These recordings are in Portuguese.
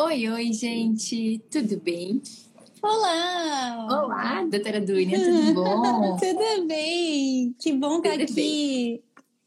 Oi, oi, gente, tudo bem? Olá! Olá, doutora Dunia, tudo bom? tudo bem, que bom estar aqui. Bem.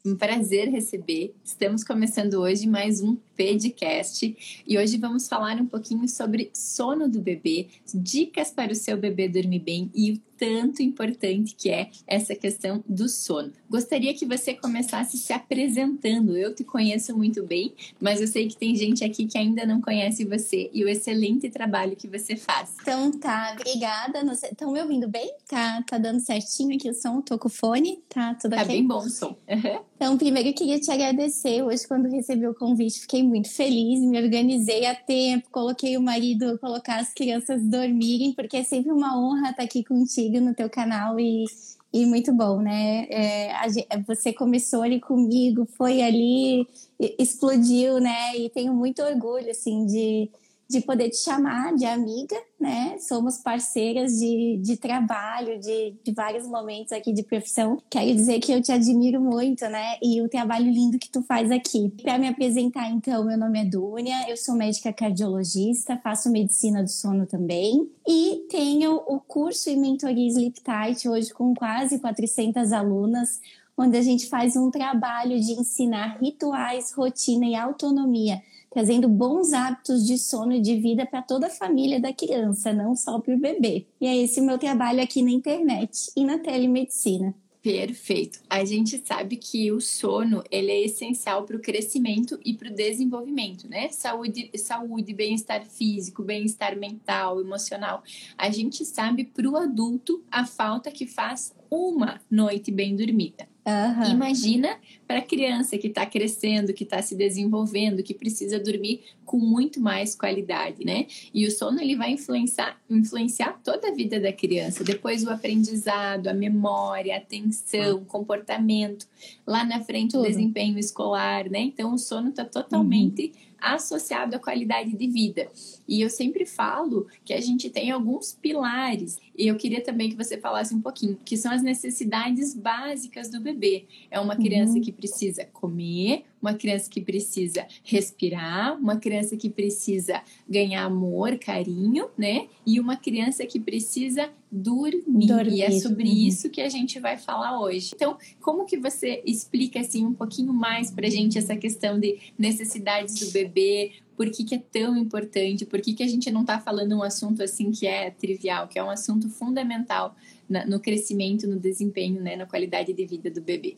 Um prazer receber. Estamos começando hoje mais um podcast e hoje vamos falar um pouquinho sobre sono do bebê, dicas para o seu bebê dormir bem e o tanto importante que é essa questão do sono. Gostaria que você começasse se apresentando. Eu te conheço muito bem, mas eu sei que tem gente aqui que ainda não conhece você e o excelente trabalho que você faz. Então tá, obrigada. Estão me ouvindo bem? Tá, tá dando certinho aqui o som? Tô com o fone? Tá tudo tá ok? Tá bem bom o som. Uhum. Então, primeiro eu queria te agradecer. Hoje, quando recebi o convite, fiquei muito feliz, me organizei a tempo, coloquei o marido colocar as crianças dormirem, porque é sempre uma honra estar aqui contigo no teu canal e, e muito bom, né? É, a, você começou ali comigo, foi ali, explodiu, né? E tenho muito orgulho, assim, de de poder te chamar de amiga, né? Somos parceiras de, de trabalho, de, de vários momentos aqui de profissão. Quero dizer que eu te admiro muito, né? E o trabalho lindo que tu faz aqui. Para me apresentar, então, meu nome é Dúnia, eu sou médica cardiologista, faço medicina do sono também e tenho o curso e mentoria Sleep Tight hoje com quase 400 alunas onde a gente faz um trabalho de ensinar rituais, rotina e autonomia trazendo bons hábitos de sono e de vida para toda a família da criança, não só para o bebê. E é esse o meu trabalho aqui na internet e na telemedicina. Perfeito. A gente sabe que o sono ele é essencial para o crescimento e para o desenvolvimento, né? Saúde, saúde, bem-estar físico, bem-estar mental, emocional. A gente sabe para o adulto a falta que faz uma noite bem dormida. Uhum. Imagina para a criança que está crescendo, que está se desenvolvendo, que precisa dormir com muito mais qualidade, né? E o sono ele vai influenciar, influenciar toda a vida da criança. Depois o aprendizado, a memória, a atenção, o comportamento, lá na frente Tudo. o desempenho escolar, né? Então o sono está totalmente uhum associado à qualidade de vida. E eu sempre falo que a gente tem alguns pilares, e eu queria também que você falasse um pouquinho, que são as necessidades básicas do bebê. É uma criança uhum. que precisa comer, uma criança que precisa respirar, uma criança que precisa ganhar amor, carinho, né? E uma criança que precisa dormir. dormir. E é sobre uhum. isso que a gente vai falar hoje. Então, como que você explica assim um pouquinho mais pra gente essa questão de necessidades do bebê? Por que, que é tão importante? Por que, que a gente não está falando um assunto assim que é trivial, que é um assunto fundamental no crescimento, no desempenho, né, na qualidade de vida do bebê?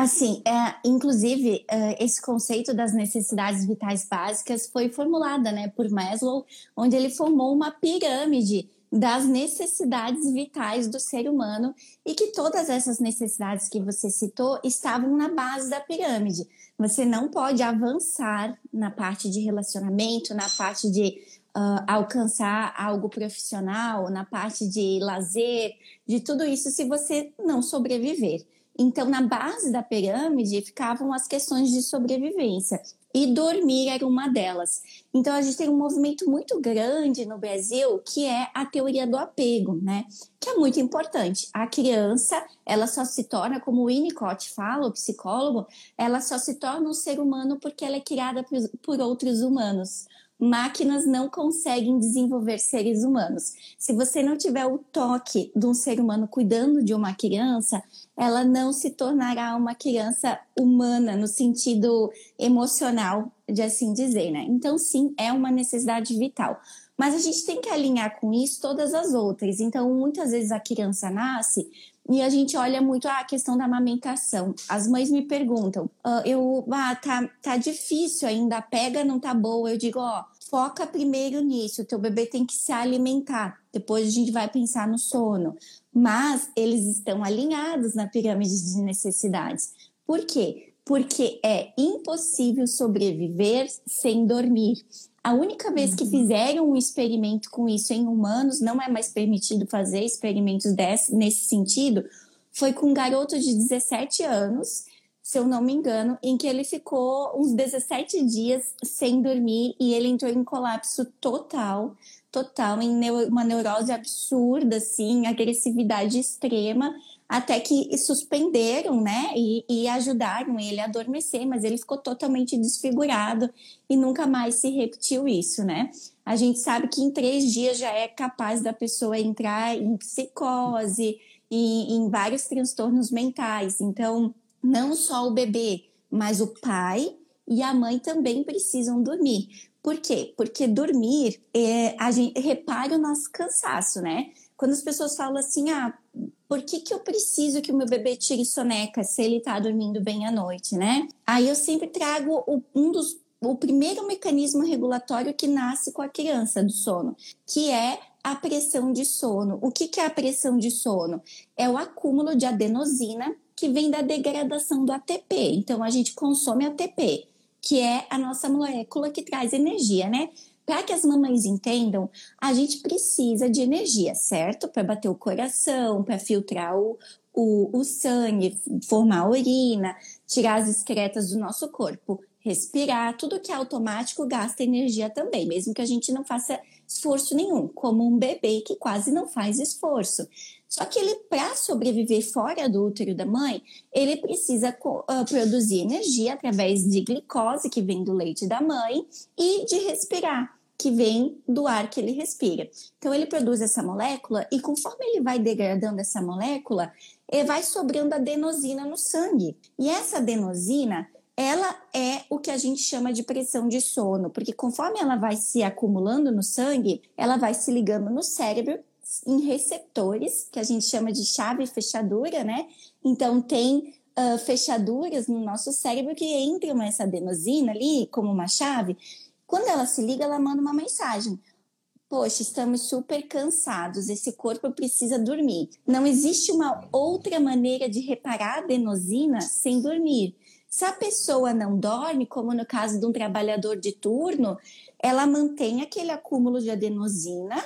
Assim, é, inclusive, é, esse conceito das necessidades vitais básicas foi formulada né, por Maslow, onde ele formou uma pirâmide das necessidades vitais do ser humano e que todas essas necessidades que você citou estavam na base da pirâmide. Você não pode avançar na parte de relacionamento, na parte de uh, alcançar algo profissional, na parte de lazer, de tudo isso, se você não sobreviver. Então, na base da pirâmide ficavam as questões de sobrevivência e dormir era uma delas. Então, a gente tem um movimento muito grande no Brasil que é a teoria do apego, né? Que é muito importante. A criança, ela só se torna, como o Winnicott fala, o psicólogo, ela só se torna um ser humano porque ela é criada por, por outros humanos máquinas não conseguem desenvolver seres humanos. Se você não tiver o toque de um ser humano cuidando de uma criança, ela não se tornará uma criança humana no sentido emocional, de assim dizer, né? Então, sim, é uma necessidade vital. Mas a gente tem que alinhar com isso todas as outras. Então, muitas vezes a criança nasce e a gente olha muito a questão da amamentação. As mães me perguntam, uh, eu, ah, tá, tá difícil ainda, a pega não tá boa. Eu digo, ó, foca primeiro nisso, teu bebê tem que se alimentar. Depois a gente vai pensar no sono. Mas eles estão alinhados na pirâmide de necessidades. Por quê? Porque é impossível sobreviver sem dormir. A única vez que uhum. fizeram um experimento com isso em humanos, não é mais permitido fazer experimentos desse, nesse sentido, foi com um garoto de 17 anos se eu não me engano, em que ele ficou uns 17 dias sem dormir e ele entrou em colapso total, total, em uma neurose absurda, assim, agressividade extrema, até que suspenderam, né, e, e ajudaram ele a adormecer, mas ele ficou totalmente desfigurado e nunca mais se repetiu isso, né? A gente sabe que em três dias já é capaz da pessoa entrar em psicose e em vários transtornos mentais. Então, não só o bebê, mas o pai e a mãe também precisam dormir. Por quê? Porque dormir, é, a gente repara o nosso cansaço, né? Quando as pessoas falam assim, ah, por que, que eu preciso que o meu bebê tire soneca se ele tá dormindo bem à noite, né? Aí eu sempre trago o, um dos o primeiro mecanismo regulatório que nasce com a criança do sono, que é a pressão de sono. O que, que é a pressão de sono? É o acúmulo de adenosina que vem da degradação do ATP. Então, a gente consome ATP, que é a nossa molécula que traz energia, né? Para que as mamães entendam, a gente precisa de energia, certo? Para bater o coração, para filtrar o, o, o sangue, formar a urina, tirar as excretas do nosso corpo respirar, tudo que é automático gasta energia também, mesmo que a gente não faça esforço nenhum, como um bebê que quase não faz esforço. Só que ele, para sobreviver fora do útero da mãe, ele precisa uh, produzir energia através de glicose, que vem do leite da mãe, e de respirar, que vem do ar que ele respira. Então, ele produz essa molécula, e conforme ele vai degradando essa molécula, ele vai sobrando adenosina no sangue. E essa adenosina ela é o que a gente chama de pressão de sono, porque conforme ela vai se acumulando no sangue, ela vai se ligando no cérebro em receptores, que a gente chama de chave fechadura, né? Então, tem uh, fechaduras no nosso cérebro que entram essa adenosina ali, como uma chave. Quando ela se liga, ela manda uma mensagem. Poxa, estamos super cansados, esse corpo precisa dormir. Não existe uma outra maneira de reparar a adenosina sem dormir. Se a pessoa não dorme, como no caso de um trabalhador de turno, ela mantém aquele acúmulo de adenosina.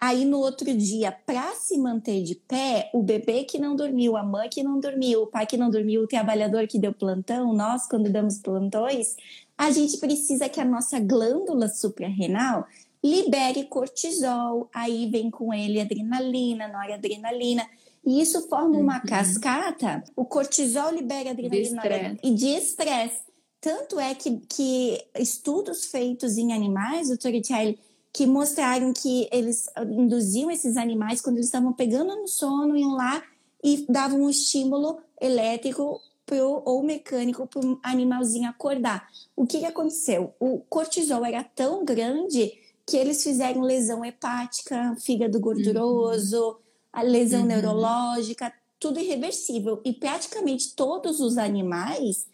Aí no outro dia, para se manter de pé, o bebê que não dormiu, a mãe que não dormiu, o pai que não dormiu, o trabalhador que deu plantão, nós quando damos plantões, a gente precisa que a nossa glândula suprarrenal libere cortisol, aí vem com ele adrenalina, noradrenalina. E isso forma uma uhum. cascata. O cortisol libera adrenalina e de estresse. Tanto é que, que estudos feitos em animais, o Torricelli, que mostraram que eles induziam esses animais quando eles estavam pegando no sono, iam lá e davam um estímulo elétrico pro, ou mecânico para o animalzinho acordar. O que, que aconteceu? O cortisol era tão grande que eles fizeram lesão hepática, fígado gorduroso, uhum a lesão uhum. neurológica, tudo irreversível. E praticamente todos os animais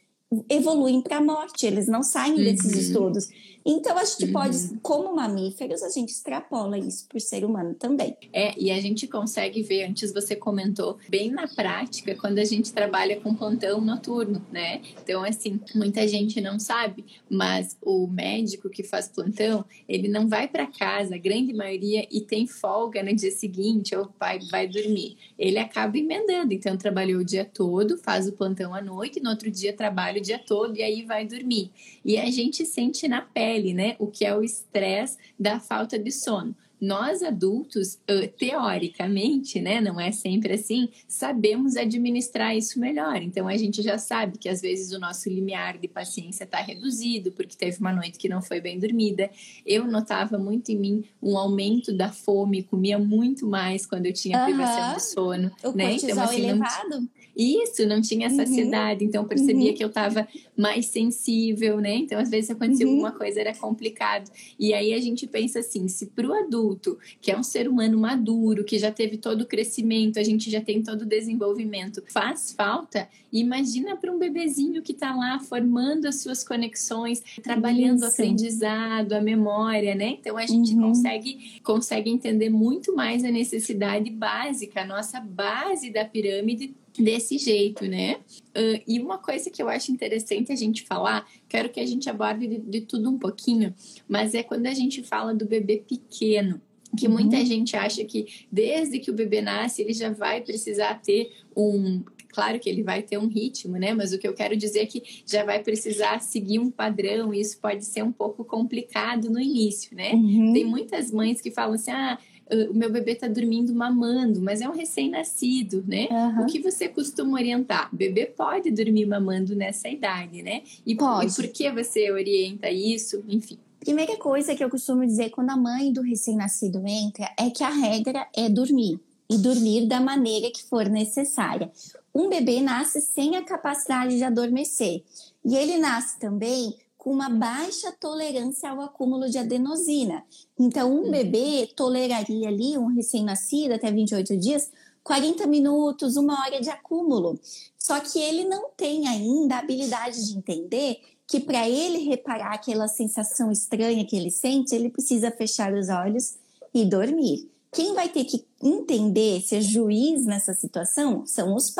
evoluem para a morte, eles não saem desses uhum. estudos. Então, a gente uhum. pode, como mamíferos, a gente extrapola isso para o ser humano também. É, e a gente consegue ver, antes você comentou, bem na prática, quando a gente trabalha com plantão noturno, né? Então, assim, muita gente não sabe, mas o médico que faz plantão, ele não vai para casa, a grande maioria, e tem folga no dia seguinte, ou vai, vai dormir. Ele acaba emendando, então trabalhou o dia todo, faz o plantão à noite, no outro dia trabalha o dia todo e aí vai dormir. E a gente sente na pele pele, né? O que é o estresse da falta de sono. Nós adultos, teoricamente, né, não é sempre assim, sabemos administrar isso melhor. Então a gente já sabe que às vezes o nosso limiar de paciência está reduzido porque teve uma noite que não foi bem dormida. Eu notava muito em mim um aumento da fome, comia muito mais quando eu tinha privação uhum. de sono. O né? então, assim, elevado. Não isso, não tinha uhum. saciedade, uhum. então eu percebia uhum. que eu estava mais sensível, né? Então, às vezes acontecia uhum. alguma coisa, era complicado. E aí a gente pensa assim: se para o adulto, que é um ser humano maduro, que já teve todo o crescimento, a gente já tem todo o desenvolvimento, faz falta, imagina para um bebezinho que está lá formando as suas conexões, trabalhando Isso. o aprendizado, a memória, né? Então a gente uhum. consegue, consegue entender muito mais a necessidade básica, a nossa base da pirâmide desse jeito, né? Uh, e uma coisa que eu acho interessante a gente falar, quero que a gente aborde de, de tudo um pouquinho, mas é quando a gente fala do bebê pequeno que muita uhum. gente acha que desde que o bebê nasce ele já vai precisar ter um Claro que ele vai ter um ritmo, né? Mas o que eu quero dizer é que já vai precisar seguir um padrão e isso pode ser um pouco complicado no início, né? Uhum. Tem muitas mães que falam assim: ah, o meu bebê está dormindo mamando, mas é um recém-nascido, né? Uhum. O que você costuma orientar? O bebê pode dormir mamando nessa idade, né? E, pode. e por que você orienta isso? Enfim. Primeira coisa que eu costumo dizer quando a mãe do recém-nascido entra é que a regra é dormir e dormir da maneira que for necessária. Um bebê nasce sem a capacidade de adormecer e ele nasce também com uma baixa tolerância ao acúmulo de adenosina. Então, um bebê toleraria ali, um recém-nascido até 28 dias, 40 minutos, uma hora de acúmulo. Só que ele não tem ainda a habilidade de entender que para ele reparar aquela sensação estranha que ele sente, ele precisa fechar os olhos e dormir. Quem vai ter que entender, ser juiz nessa situação, são os,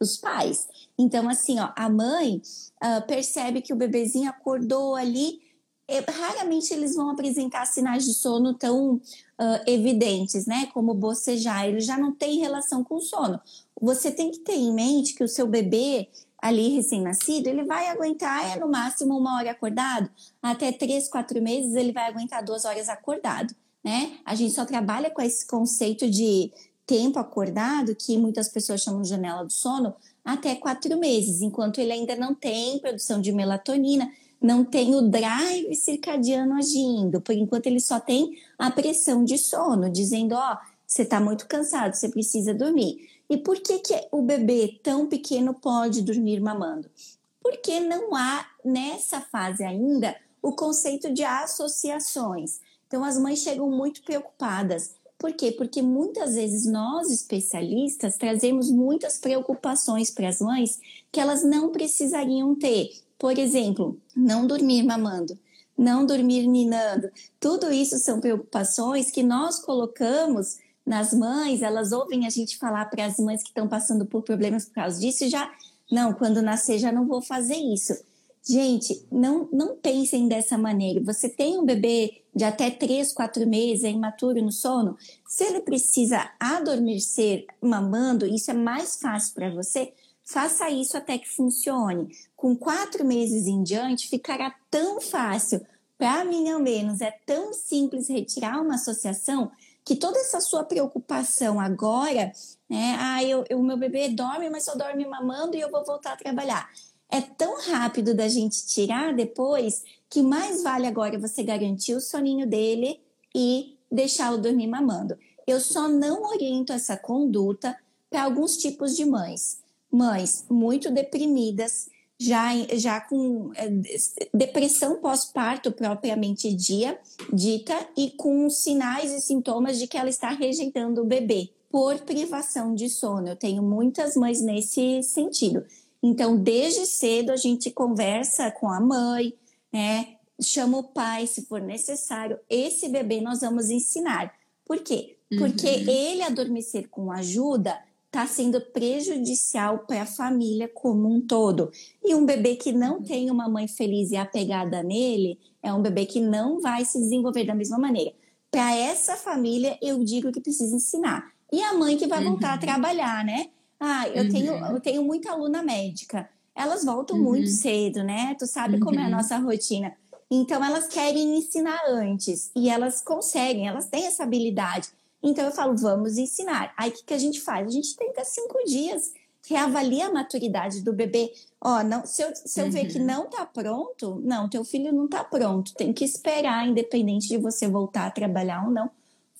os pais. Então, assim, ó, a mãe uh, percebe que o bebezinho acordou ali, e, raramente eles vão apresentar sinais de sono tão uh, evidentes, né? Como bocejar, ele já não tem relação com o sono. Você tem que ter em mente que o seu bebê ali recém-nascido, ele vai aguentar é, no máximo uma hora acordado, até três, quatro meses ele vai aguentar duas horas acordado, né? A gente só trabalha com esse conceito de tempo acordado, que muitas pessoas chamam de janela do sono, até quatro meses, enquanto ele ainda não tem produção de melatonina, não tem o drive circadiano agindo, por enquanto ele só tem a pressão de sono, dizendo, ó, oh, você está muito cansado, você precisa dormir. E por que, que o bebê tão pequeno pode dormir mamando? Porque não há nessa fase ainda o conceito de associações. Então as mães chegam muito preocupadas. Por quê? Porque muitas vezes nós, especialistas, trazemos muitas preocupações para as mães que elas não precisariam ter. Por exemplo, não dormir mamando, não dormir ninando. Tudo isso são preocupações que nós colocamos nas mães, elas ouvem a gente falar para as mães que estão passando por problemas por causa disso e já, não, quando nascer já não vou fazer isso. Gente, não, não pensem dessa maneira. Você tem um bebê de até 3, 4 meses, é imaturo no sono, se ele precisa adormecer mamando, isso é mais fácil para você, faça isso até que funcione. Com quatro meses em diante, ficará tão fácil. Para mim, ao menos, é tão simples retirar uma associação que toda essa sua preocupação agora, né? Ah, eu, o meu bebê dorme, mas só dorme mamando e eu vou voltar a trabalhar. É tão rápido da gente tirar depois que mais vale agora você garantir o soninho dele e deixá-lo dormir mamando. Eu só não oriento essa conduta para alguns tipos de mães. Mães muito deprimidas, já, já com é, depressão pós-parto propriamente dia, dita e com sinais e sintomas de que ela está rejeitando o bebê por privação de sono. Eu tenho muitas mães nesse sentido. Então, desde cedo a gente conversa com a mãe, né? Chama o pai se for necessário. Esse bebê nós vamos ensinar. Por quê? Porque uhum. ele adormecer com ajuda está sendo prejudicial para a família como um todo. E um bebê que não uhum. tem uma mãe feliz e apegada nele é um bebê que não vai se desenvolver da mesma maneira. Para essa família, eu digo que precisa ensinar. E a mãe que vai voltar uhum. a trabalhar, né? Ah, eu, uhum. tenho, eu tenho muita aluna médica. Elas voltam uhum. muito cedo, né? Tu sabe como é a uhum. nossa rotina. Então, elas querem ensinar antes. E elas conseguem, elas têm essa habilidade. Então eu falo, vamos ensinar. Aí o que, que a gente faz? A gente tenta cinco dias, reavalia a maturidade do bebê. Ó, não, se eu, se eu uhum. ver que uhum. não tá pronto, não, teu filho não tá pronto, tem que esperar, independente de você voltar a trabalhar ou não.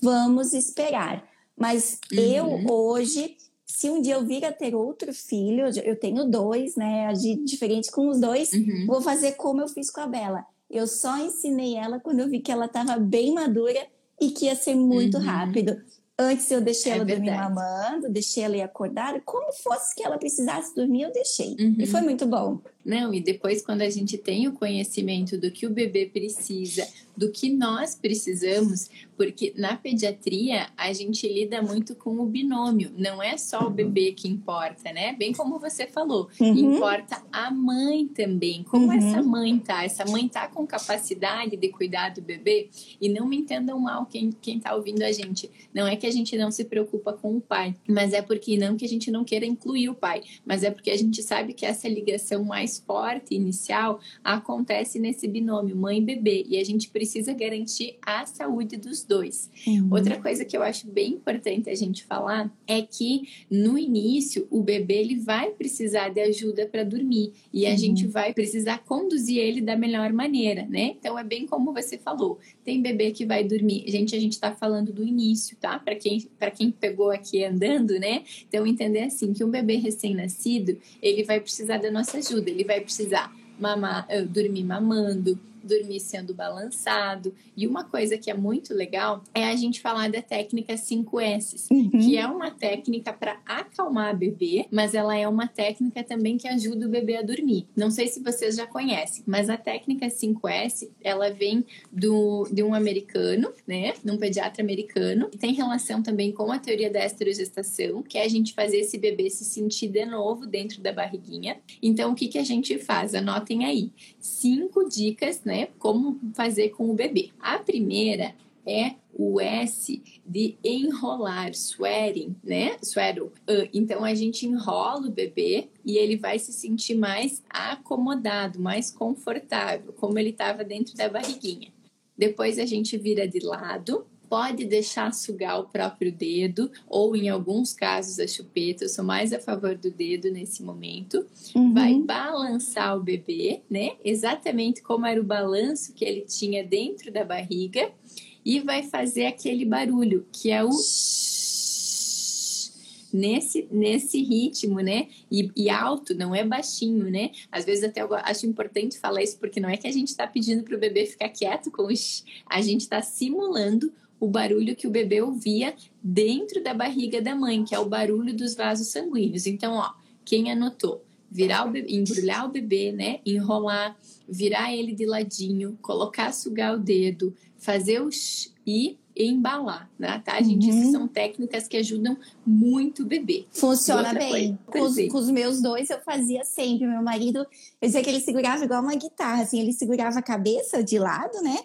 Vamos esperar. Mas uhum. eu hoje, se um dia eu vir a ter outro filho, eu tenho dois, né? Agir diferente com os dois, uhum. vou fazer como eu fiz com a Bela. Eu só ensinei ela quando eu vi que ela estava bem madura e que ia ser muito uhum. rápido. Antes eu deixei é ela verdade. dormir mamando, deixei ela ir acordada. Como fosse que ela precisasse dormir, eu deixei. Uhum. E foi muito bom. Não, e depois, quando a gente tem o conhecimento do que o bebê precisa, do que nós precisamos, porque na pediatria a gente lida muito com o binômio, não é só o bebê que importa, né? Bem como você falou, uhum. importa a mãe também. Como uhum. essa mãe tá? Essa mãe tá com capacidade de cuidar do bebê? E não me entendam mal quem, quem tá ouvindo a gente. Não é que a gente não se preocupa com o pai, mas é porque não que a gente não queira incluir o pai, mas é porque a gente sabe que essa ligação mais forte inicial acontece nesse binômio mãe e bebê e a gente precisa garantir a saúde dos dois. Uhum. Outra coisa que eu acho bem importante a gente falar é que no início o bebê ele vai precisar de ajuda para dormir e a uhum. gente vai precisar conduzir ele da melhor maneira, né? Então é bem como você falou, tem bebê que vai dormir. Gente, a gente está falando do início, tá? Para quem para quem pegou aqui andando, né? Então entender assim que um bebê recém-nascido, ele vai precisar da nossa ajuda, ele vai precisar mamar, eh, dormir mamando, dormir sendo balançado. E uma coisa que é muito legal é a gente falar da técnica 5S, uhum. que é uma técnica para acalmar bebê, mas ela é uma técnica também que ajuda o bebê a dormir. Não sei se vocês já conhecem, mas a técnica 5S, ela vem do, de um americano, né, de um pediatra americano, e tem relação também com a teoria da esterogestação, que é a gente fazer esse bebê se sentir de novo dentro da barriguinha. Então, o que, que a gente faz? Anotem aí. Cinco dicas, né? Né? Como fazer com o bebê. A primeira é o S de enrolar, sweating, né? Sweater. Então a gente enrola o bebê e ele vai se sentir mais acomodado, mais confortável, como ele estava dentro da barriguinha. Depois a gente vira de lado pode deixar sugar o próprio dedo, ou em alguns casos a chupeta. Eu sou mais a favor do dedo nesse momento. Uhum. Vai balançar o bebê, né? Exatamente como era o balanço que ele tinha dentro da barriga. E vai fazer aquele barulho, que é o nesse, nesse ritmo, né? E, e, alto, não é baixinho, né? Às vezes até eu acho importante falar isso, porque não é que a gente está pedindo para o bebê ficar quieto com os... A gente está simulando o barulho que o bebê ouvia dentro da barriga da mãe, que é o barulho dos vasos sanguíneos. Então, ó, quem anotou? Virar o bebê, embrulhar o bebê, né? Enrolar, virar ele de ladinho, colocar, sugar o dedo, fazer o e embalar, né? Tá, gente? Uhum. Isso são técnicas que ajudam muito o bebê. Funciona bem. Com os, com os, meus dois eu fazia sempre. Meu marido, eu dizia que ele segurava igual uma guitarra, assim, ele segurava a cabeça de lado, né?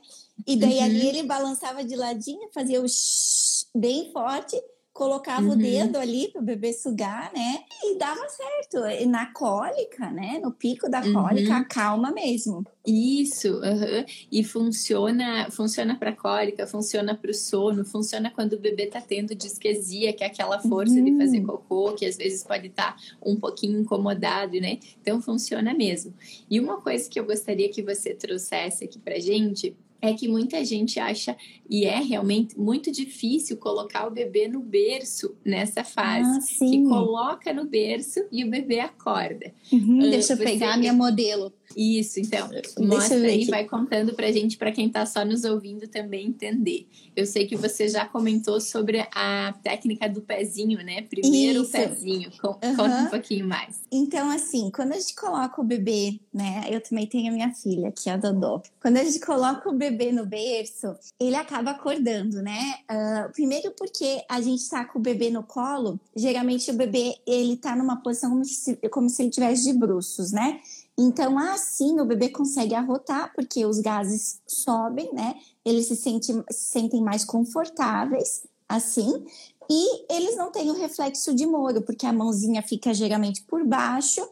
E daí uhum. ali ele balançava de ladinho, fazia o shh bem forte, colocava uhum. o dedo ali para o bebê sugar, né? E dava certo. E na cólica, né? No pico da cólica, uhum. acalma mesmo. Isso, uhum. e funciona, funciona para cólica, funciona para o sono, funciona quando o bebê está tendo disquesia, que é aquela força de fazer uhum. cocô, que às vezes pode estar tá um pouquinho incomodado, né? Então funciona mesmo. E uma coisa que eu gostaria que você trouxesse aqui para gente é que muita gente acha, e é realmente muito difícil colocar o bebê no berço nessa fase. Ah, que coloca no berço e o bebê acorda. Uhum, uh, deixa eu pegar a minha modelo. Isso, então, mostra aí, vai contando pra gente, para quem tá só nos ouvindo também entender. Eu sei que você já comentou sobre a técnica do pezinho, né? Primeiro Isso. o pezinho. Conta uhum. um pouquinho mais. Então, assim, quando a gente coloca o bebê, né? Eu também tenho a minha filha, que é a Dodô. Quando a gente coloca o bebê no berço, ele acaba acordando, né? Uh, primeiro porque a gente tá com o bebê no colo, geralmente o bebê, ele tá numa posição como se, como se ele tivesse de bruços, né? Então, assim, o bebê consegue arrotar, porque os gases sobem, né? Eles se, sente, se sentem mais confortáveis, assim. E eles não têm o reflexo de moro, porque a mãozinha fica geralmente por baixo,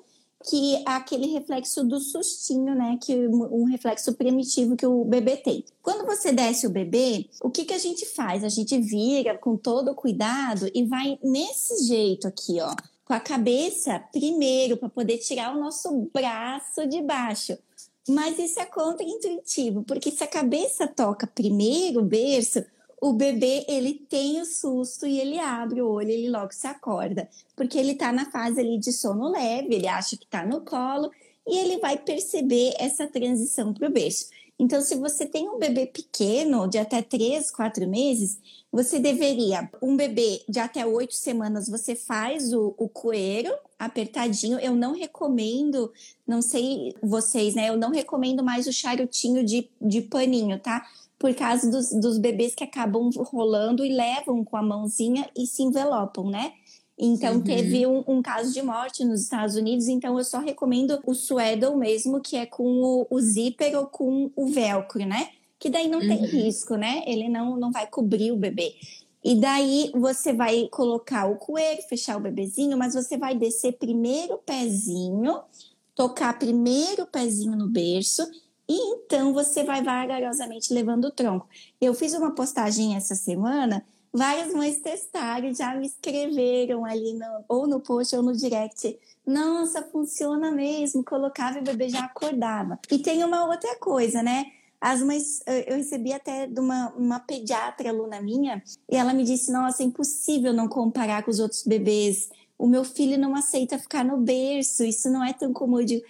que é aquele reflexo do sustinho, né? Que um reflexo primitivo que o bebê tem. Quando você desce o bebê, o que, que a gente faz? A gente vira com todo o cuidado e vai nesse jeito aqui, ó com a cabeça primeiro para poder tirar o nosso braço de baixo. Mas isso é contra-intuitivo, porque se a cabeça toca primeiro o berço, o bebê ele tem o susto e ele abre o olho, ele logo se acorda, porque ele está na fase ali de sono leve, ele acha que está no colo e ele vai perceber essa transição para o berço. Então, se você tem um bebê pequeno, de até 3, 4 meses, você deveria, um bebê de até 8 semanas, você faz o, o coeiro apertadinho. Eu não recomendo, não sei vocês, né? Eu não recomendo mais o charutinho de, de paninho, tá? Por causa dos, dos bebês que acabam rolando e levam com a mãozinha e se envelopam, né? Então, uhum. teve um, um, caso de morte nos Estados Unidos, então eu só recomendo o Swaddle mesmo, que é com o, o zíper ou com o velcro, né? Que daí não uhum. tem risco, né? Ele não, não vai cobrir o bebê. E daí você vai colocar o coelho, fechar o bebezinho, mas você vai descer primeiro o pezinho, tocar primeiro o pezinho no berço, e então você vai vagarosamente levando o tronco. Eu fiz uma postagem essa semana várias mães testaram, já me escreveram ali, no, ou no post ou no direct. Nossa, funciona mesmo. Colocava e o bebê já acordava. E tem uma outra coisa, né? As mães, eu recebi até de uma, uma pediatra aluna minha, e ela me disse: Nossa, é impossível não comparar com os outros bebês. O meu filho não aceita ficar no berço, isso não é tão comum. Eu digo,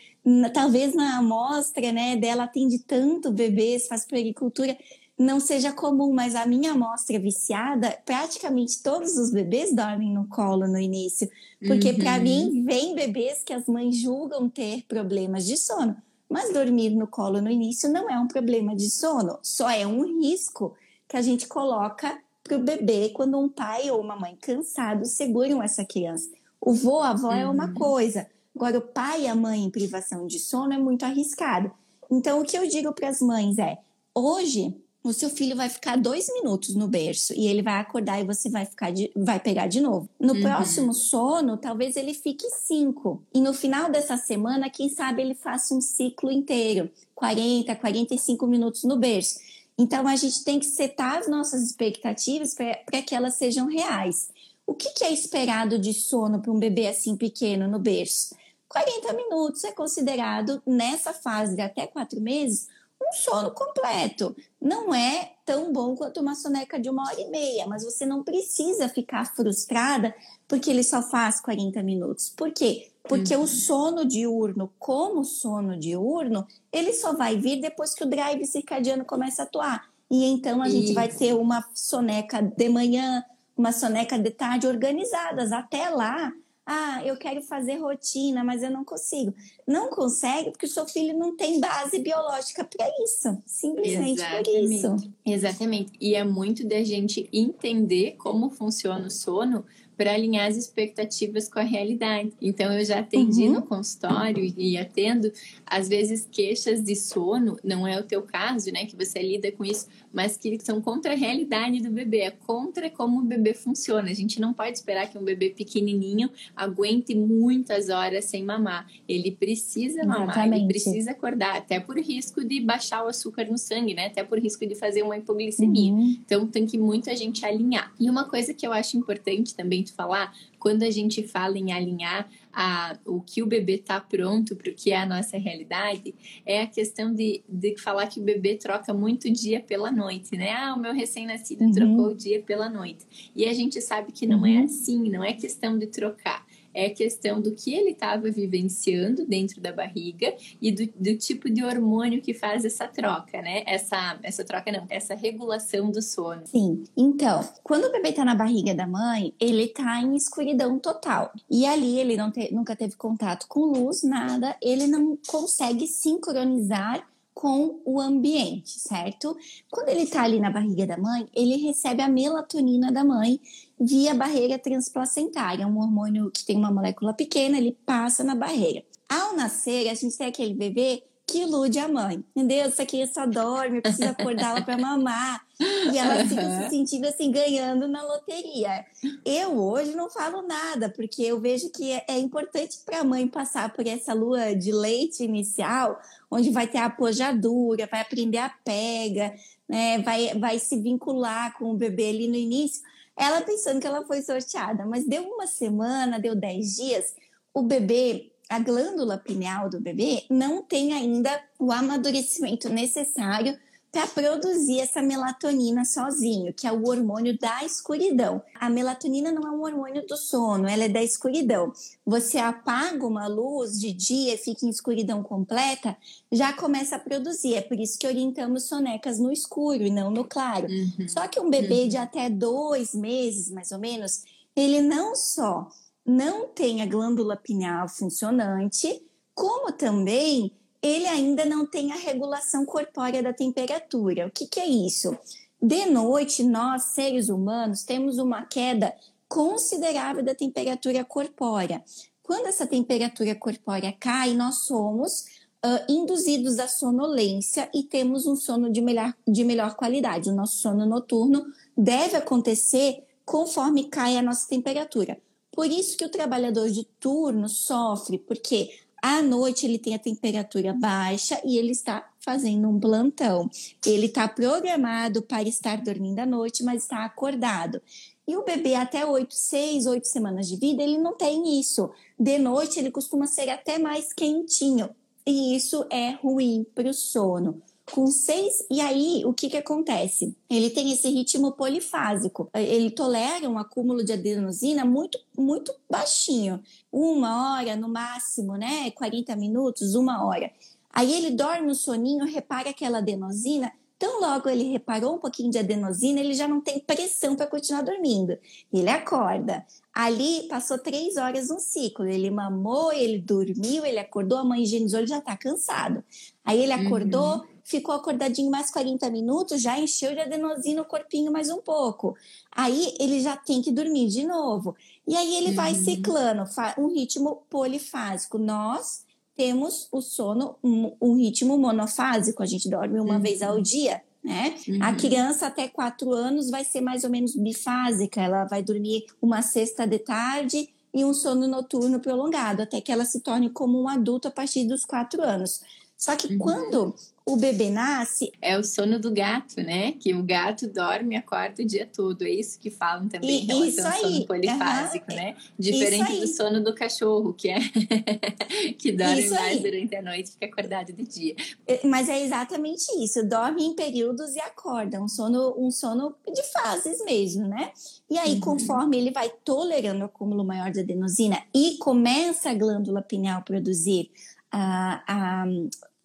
talvez na amostra né, dela atende tanto bebês, faz puericultura não seja comum, mas a minha amostra viciada, praticamente todos os bebês dormem no colo no início. Porque uhum. para mim, vem bebês que as mães julgam ter problemas de sono. Mas dormir no colo no início não é um problema de sono, só é um risco que a gente coloca para o bebê quando um pai ou uma mãe cansado seguram essa criança. O vô, a avó uhum. é uma uhum. coisa, agora o pai e a mãe em privação de sono é muito arriscado. Então, o que eu digo para as mães é: hoje o seu filho vai ficar dois minutos no berço e ele vai acordar e você vai ficar de, vai pegar de novo. No uhum. próximo sono, talvez ele fique cinco. E no final dessa semana, quem sabe ele faça um ciclo inteiro, 40, 45 minutos no berço. Então a gente tem que setar as nossas expectativas para que elas sejam reais. O que, que é esperado de sono para um bebê assim pequeno no berço? 40 minutos é considerado, nessa fase de até quatro meses, um sono completo. Não é tão bom quanto uma soneca de uma hora e meia, mas você não precisa ficar frustrada porque ele só faz 40 minutos. Por quê? Porque uhum. o sono diurno, como sono diurno, ele só vai vir depois que o drive circadiano começa a atuar. E então a Isso. gente vai ter uma soneca de manhã, uma soneca de tarde organizadas. Até lá, ah, eu quero fazer rotina, mas eu não consigo. Não consegue porque o seu filho não tem base biológica para isso. Simplesmente Exatamente. por isso. Exatamente. E é muito da gente entender como funciona o sono para alinhar as expectativas com a realidade. Então, eu já atendi uhum. no consultório e atendo, às vezes, queixas de sono, não é o teu caso, né, que você lida com isso, mas que são contra a realidade do bebê, é contra como o bebê funciona. A gente não pode esperar que um bebê pequenininho aguente muitas horas sem mamar. Ele precisa mamar, Exatamente. ele precisa acordar, até por risco de baixar o açúcar no sangue, né, até por risco de fazer uma hipoglicemia. Uhum. Então, tem que muita gente alinhar. E uma coisa que eu acho importante também tu falar, quando a gente fala em alinhar a, o que o bebê está pronto para o que é a nossa realidade, é a questão de, de falar que o bebê troca muito dia pela noite, né? Ah, o meu recém-nascido uhum. trocou o dia pela noite. E a gente sabe que não é uhum. é assim, não é questão de trocar é questão do que ele estava vivenciando dentro da barriga e do, do, tipo de hormônio que faz essa troca, né? Essa, essa troca não, essa regulação do sono. Sim. Então, quando o bebê está na barriga da mãe, ele está em escuridão total. E ali ele não te, nunca teve contato com luz, nada, ele não consegue sincronizar com o ambiente, certo? Quando ele está ali na barriga da mãe, ele recebe a melatonina da mãe via barreira transplacentária, um hormônio que tem uma molécula pequena, ele passa na barreira. Ao nascer, a gente tem aquele bebê que ilude a mãe. Entendeu? Essa criança dorme, precisa acordá-la para mamar. E ela fica se sentindo assim, ganhando na loteria. Eu hoje não falo nada, porque eu vejo que é, é importante para a mãe passar por essa lua de leite inicial, onde vai ter a apojadura, vai aprender a pega, né? vai, vai se vincular com o bebê ali no início. Ela pensando que ela foi sorteada, mas deu uma semana, deu dez dias, o bebê a glândula pineal do bebê não tem ainda o amadurecimento necessário para produzir essa melatonina sozinho, que é o hormônio da escuridão. A melatonina não é um hormônio do sono, ela é da escuridão. Você apaga uma luz de dia, fica em escuridão completa, já começa a produzir. É por isso que orientamos sonecas no escuro e não no claro. Uhum. Só que um bebê uhum. de até dois meses, mais ou menos, ele não só não tem a glândula pineal funcionante, como também ele ainda não tem a regulação corpórea da temperatura. O que, que é isso? De noite, nós, seres humanos, temos uma queda considerável da temperatura corpórea. Quando essa temperatura corpórea cai, nós somos uh, induzidos à sonolência e temos um sono de melhor, de melhor qualidade. O nosso sono noturno deve acontecer conforme cai a nossa temperatura. Por isso que o trabalhador de turno sofre, porque à noite ele tem a temperatura baixa e ele está fazendo um plantão. Ele está programado para estar dormindo à noite, mas está acordado. E o bebê até 8, 6, 8 semanas de vida, ele não tem isso. De noite ele costuma ser até mais quentinho. E isso é ruim para o sono com seis. E aí, o que, que acontece? Ele tem esse ritmo polifásico. Ele tolera um acúmulo de adenosina muito, muito baixinho. Uma hora no máximo, né? 40 minutos, uma hora. Aí ele dorme no soninho, repara aquela adenosina então, logo ele reparou um pouquinho de adenosina, ele já não tem pressão para continuar dormindo. Ele acorda. Ali passou três horas um ciclo. Ele mamou, ele dormiu, ele acordou, a mãe higienizou, ele já está cansado. Aí ele acordou, uhum. Ficou acordadinho mais 40 minutos, já encheu de adenosina o corpinho mais um pouco. Aí ele já tem que dormir de novo. E aí ele uhum. vai ciclando, um ritmo polifásico. Nós temos o sono, um, um ritmo monofásico, a gente dorme uma uhum. vez ao dia, né? Uhum. A criança até quatro anos vai ser mais ou menos bifásica, ela vai dormir uma sexta de tarde e um sono noturno prolongado, até que ela se torne como um adulto a partir dos quatro anos. Só que uhum. quando o bebê nasce. É o sono do gato, né? Que o gato dorme e acorda o dia todo. É isso que falam também em relação ao sono polifásico, uhum. né? Diferente do sono do cachorro, que é que dorme isso mais aí. durante a noite e fica acordado de dia. É, mas é exatamente isso. Dorme em períodos e acorda. Um sono, um sono de fases mesmo, né? E aí, uhum. conforme ele vai tolerando o acúmulo maior de adenosina e começa a glândula pineal produzir a, a,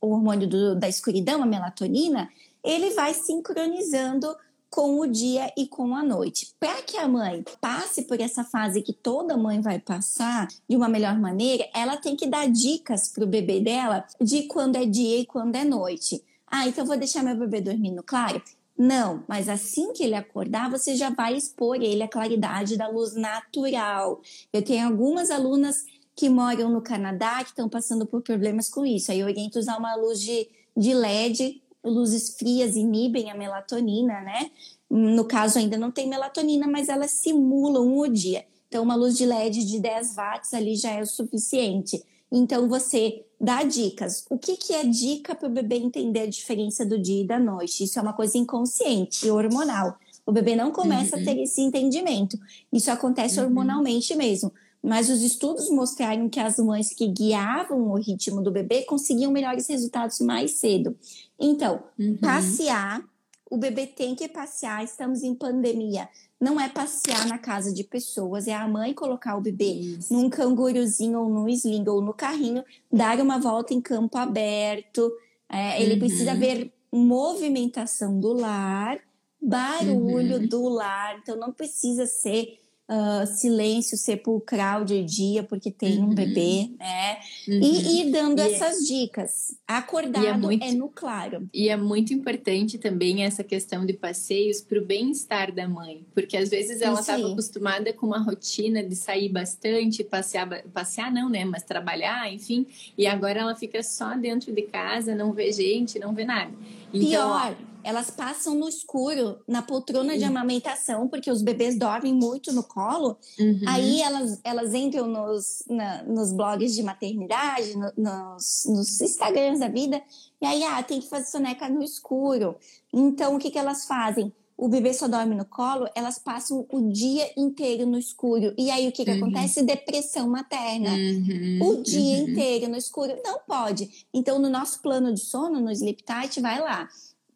o hormônio do, da escuridão, a melatonina, ele vai sincronizando com o dia e com a noite. Para que a mãe passe por essa fase que toda mãe vai passar de uma melhor maneira, ela tem que dar dicas para o bebê dela de quando é dia e quando é noite. Ah, então vou deixar meu bebê dormindo claro? Não, mas assim que ele acordar, você já vai expor ele à claridade da luz natural. Eu tenho algumas alunas que moram no Canadá que estão passando por problemas com isso. Aí eu oriento usar uma luz de, de LED, luzes frias inibem a melatonina, né? No caso, ainda não tem melatonina, mas elas simulam o dia. Então, uma luz de LED de 10 watts ali já é o suficiente. Então, você dá dicas. O que, que é dica para o bebê entender a diferença do dia e da noite? Isso é uma coisa inconsciente e hormonal. O bebê não começa uhum. a ter esse entendimento. Isso acontece uhum. hormonalmente mesmo mas os estudos mostraram que as mães que guiavam o ritmo do bebê conseguiam melhores resultados mais cedo. Então, uhum. passear, o bebê tem que passear, estamos em pandemia. Não é passear na casa de pessoas, é a mãe colocar o bebê Isso. num canguruzinho ou num sling ou no carrinho, dar uma volta em campo aberto. É, ele uhum. precisa ver movimentação do lar, barulho uhum. do lar, então não precisa ser uh, silêncio sepulcral de dia porque tem uhum. um bebê, né? Uhum. E, e, dando e é essas é... dicas. Acordado é, muito, é, no claro. E é muito importante também essa questão de passeios para o bem-estar da mãe, porque às vezes ela estava acostumada com uma rotina de sair bastante, passear, passear não, né? Mas trabalhar, enfim, e agora ela fica só dentro de casa, não vê gente, não vê nada. Então, Pior, elas passam no escuro, na poltrona de amamentação, porque os bebês dormem muito no colo. Uhum. Aí elas, elas entram nos, na, nos blogs de maternidade, no, nos, nos Instagrams da vida, e aí, ah, tem que fazer soneca no escuro. Então, o que, que elas fazem? O bebê só dorme no colo, elas passam o dia inteiro no escuro. E aí, o que, que uhum. acontece? Depressão materna. Uhum. O dia uhum. inteiro no escuro. Não pode. Então, no nosso plano de sono, no Sleep Tight, vai lá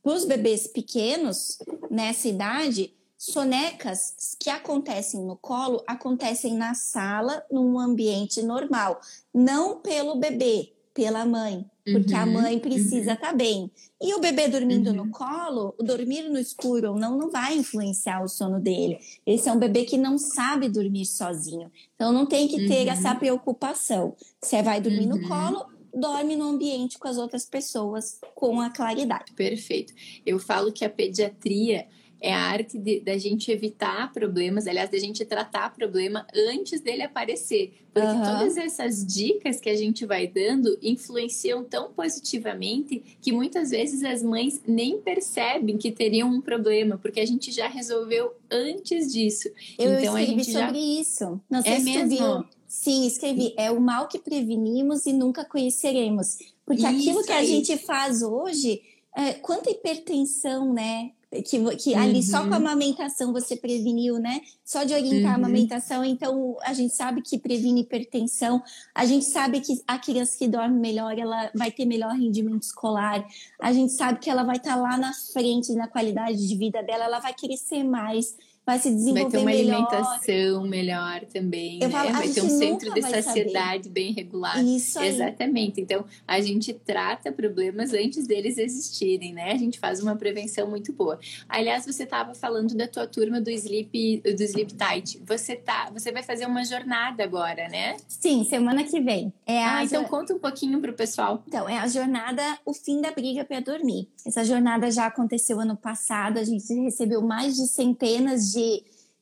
para os bebês pequenos, nessa idade, sonecas que acontecem no colo acontecem na sala, num ambiente normal, não pelo bebê, pela mãe, porque uhum, a mãe precisa estar uhum. tá bem. E o bebê dormindo uhum. no colo, o dormir no escuro ou não, não vai influenciar o sono dele. Esse é um bebê que não sabe dormir sozinho. Então não tem que ter essa uhum. preocupação. Você vai dormir no uhum. colo, dorme no ambiente com as outras pessoas com a claridade. Perfeito. Eu falo que a pediatria é a arte de, da gente evitar problemas, aliás, da gente tratar problema antes dele aparecer. Porque uhum. todas essas dicas que a gente vai dando influenciam tão positivamente que muitas vezes as mães nem percebem que teriam um problema, porque a gente já resolveu antes disso. Eu então, escrevi a gente sobre já... isso. Não sei é se mesmo? viu. Sim, escrevi. É o mal que prevenimos e nunca conheceremos. Porque isso aquilo que a gente faz hoje, é, quanta hipertensão, né? Que, que ali só com a uhum. amamentação você preveniu, né? Só de orientar uhum. a amamentação, então a gente sabe que previne hipertensão, a gente sabe que a criança que dorme melhor, ela vai ter melhor rendimento escolar, a gente sabe que ela vai estar tá lá na frente na qualidade de vida dela, ela vai crescer mais vai se desenvolver Vai ter uma melhor. alimentação melhor também, né? Falo, vai ter um centro de saciedade bem regulado. Isso aí. Exatamente. Então, a gente trata problemas antes deles existirem, né? A gente faz uma prevenção muito boa. Aliás, você estava falando da tua turma do Sleep, do Sleep Tight. Você tá, você vai fazer uma jornada agora, né? Sim, semana que vem. É ah, então jo... conta um pouquinho pro pessoal. Então, é a jornada O Fim da Briga para Dormir. Essa jornada já aconteceu ano passado, a gente recebeu mais de centenas de,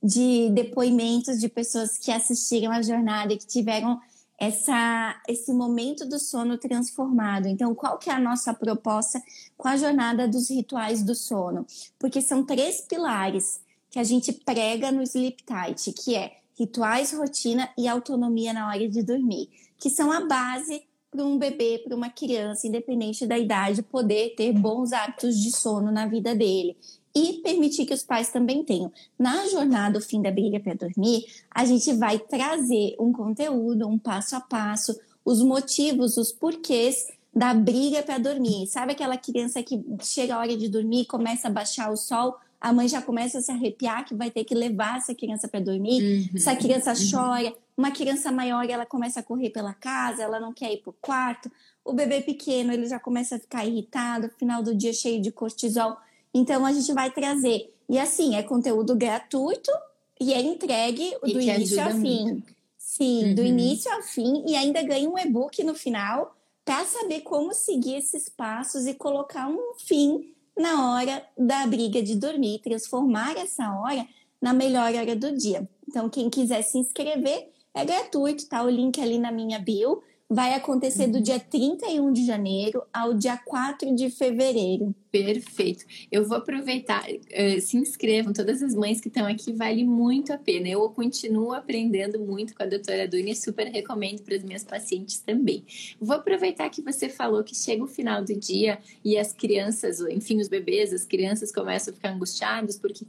de depoimentos de pessoas que assistiram a jornada e que tiveram essa, esse momento do sono transformado. Então, qual que é a nossa proposta com a jornada dos rituais do sono? Porque são três pilares que a gente prega no Sleep Tight, que é rituais, rotina e autonomia na hora de dormir, que são a base para um bebê, para uma criança, independente da idade, poder ter bons hábitos de sono na vida dele e permitir que os pais também tenham. Na jornada O Fim da Briga para Dormir, a gente vai trazer um conteúdo, um passo a passo, os motivos, os porquês da briga para dormir. Sabe aquela criança que chega a hora de dormir, começa a baixar o sol, a mãe já começa a se arrepiar que vai ter que levar essa criança para dormir. Uhum, essa criança uhum. chora, uma criança maior, ela começa a correr pela casa, ela não quer ir para o quarto. O bebê pequeno, ele já começa a ficar irritado, final do dia cheio de cortisol. Então a gente vai trazer. E assim, é conteúdo gratuito e é entregue e do início ao fim. Muito. Sim, uhum. do início ao fim e ainda ganha um e-book no final para saber como seguir esses passos e colocar um fim na hora da briga de dormir, transformar essa hora na melhor hora do dia. Então, quem quiser se inscrever, é gratuito, tá? O link ali na minha bio vai acontecer do uhum. dia 31 de janeiro ao dia 4 de fevereiro. Perfeito. Eu vou aproveitar, uh, se inscrevam, todas as mães que estão aqui, vale muito a pena. Eu continuo aprendendo muito com a doutora Duni e super recomendo para as minhas pacientes também. Vou aproveitar que você falou que chega o final do dia e as crianças, enfim, os bebês, as crianças começam a ficar angustiados porque